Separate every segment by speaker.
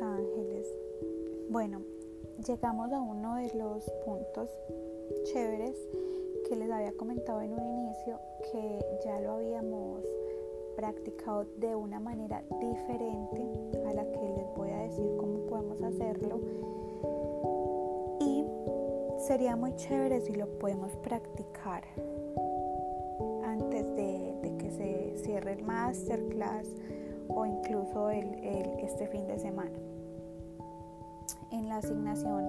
Speaker 1: ángeles. Bueno, llegamos a uno de los puntos chéveres que les había comentado en un inicio, que ya lo habíamos practicado de una manera diferente a la que les voy a decir cómo podemos hacerlo. Y sería muy chévere si lo podemos practicar antes de, que se cierre el masterclass o incluso el, este fin de semana. En la asignación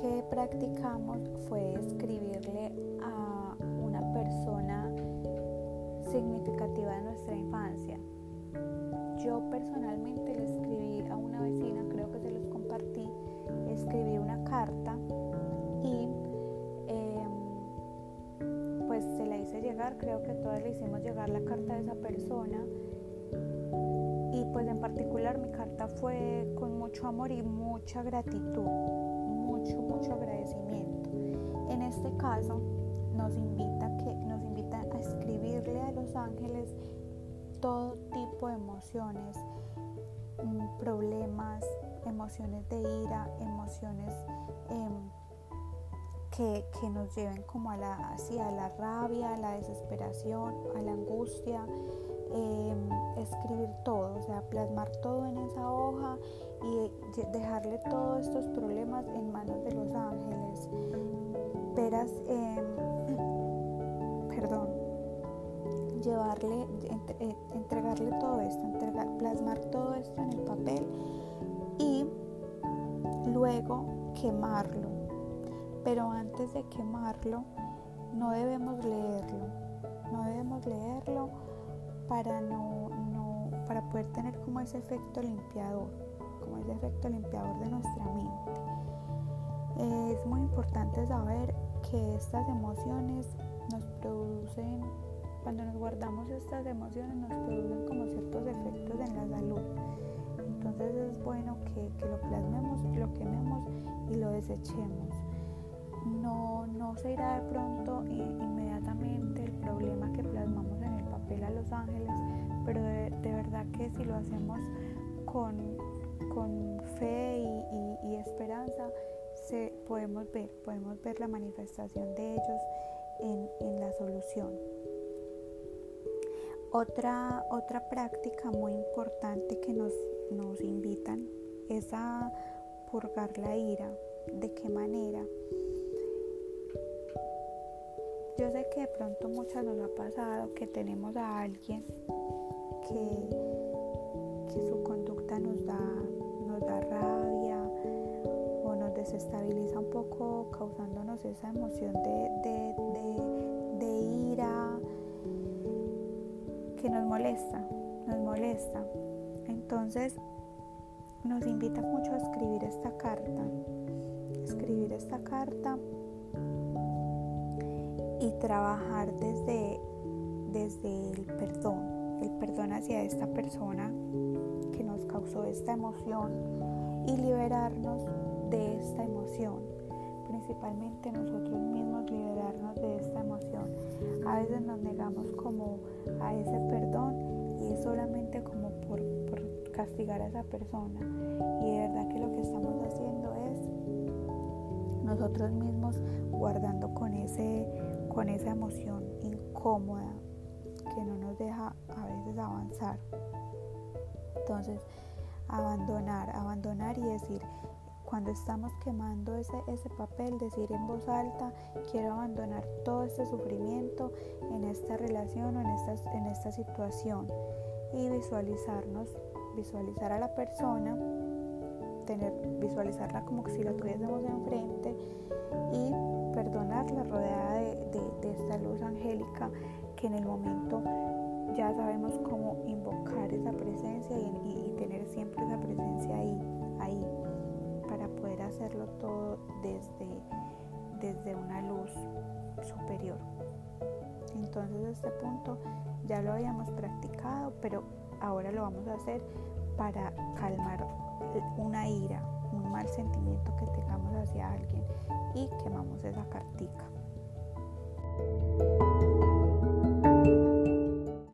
Speaker 1: que practicamos fue escribirle a una persona significativa de nuestra infancia. Yo personalmente le escribí a una vecina, creo que se los compartí, escribí una carta y em, pues se la hice llegar, creo que todas le hicimos llegar la carta de esa persona pues en particular mi carta fue con mucho amor y mucha gratitud, mucho, mucho agradecimiento. En este caso nos invita, que, nos invita a escribirle a los ángeles todo tipo de emociones, mm, problemas, emociones de ira, emociones em, que, nos lleven como a la, hacia la rabia, a la desesperación, a la angustia, em, escribir todo, o sea, plasmar todo en esa hoja y dejarle todos estos problemas en manos de los ángeles. Veras, em, perdón, llevarle, eh, entregarle todo esto, entregar, plasmar todo esto en el papel y luego quemarlo. Pero antes de quemarlo, no debemos leerlo, no debemos leerlo para no para poder tener como ese efecto limpiador, como ese efecto limpiador de nuestra mente. Es muy importante saber que estas emociones nos producen, cuando nos guardamos estas emociones, nos producen como ciertos efectos en la salud. Entonces es bueno que, lo plasmemos, lo quememos y lo desechemos. No, no se irá de pronto inmediatamente el problema que plasmamos que si lo hacemos con, con fe y, esperanza, se, podemos ver, podemos ver la manifestación de ellos en, la solución. Otra, otra práctica muy importante que nos, nos invitan es a purgar la ira. ¿De qué manera? Yo sé que de pronto muchas nos ha pasado que tenemos a alguien que, su conducta nos da, nos da rabia o nos desestabiliza un poco causándonos esa emoción de, ira que nos molesta, nos molesta. Entonces nos invita mucho a escribir esta carta, escribir esta carta y trabajar desde, desde el perdón, el perdón hacia esta persona que nos causó esta emoción y liberarnos de esta emoción principalmente nosotros mismos liberarnos de esta emoción. A veces nos negamos como a ese perdón y es solamente como por, castigar a esa persona. Y de verdad que lo que estamos haciendo es nosotros mismos guardando con, ese, con esa emoción incómoda que no nos deja a veces avanzar. Entonces, abandonar, abandonar y decir, cuando estamos quemando ese, ese papel, decir en voz alta, quiero abandonar todo este sufrimiento en esta relación o en esta, en esta situación y visualizarnos, visualizar a la persona, tener, visualizarla como si la tuviésemos enfrente y perdonarla rodeada de, esta luz angélica que en el momento ya sabemos cómo invocar esa presencia y, y tener siempre esa presencia ahí, ahí para poder hacerlo todo desde, desde una luz superior. Entonces este punto ya lo habíamos practicado, pero ahora lo vamos a hacer para calmar una ira, un mal sentimiento que tengamos hacia alguien y quemamos esa cartica. Thank you.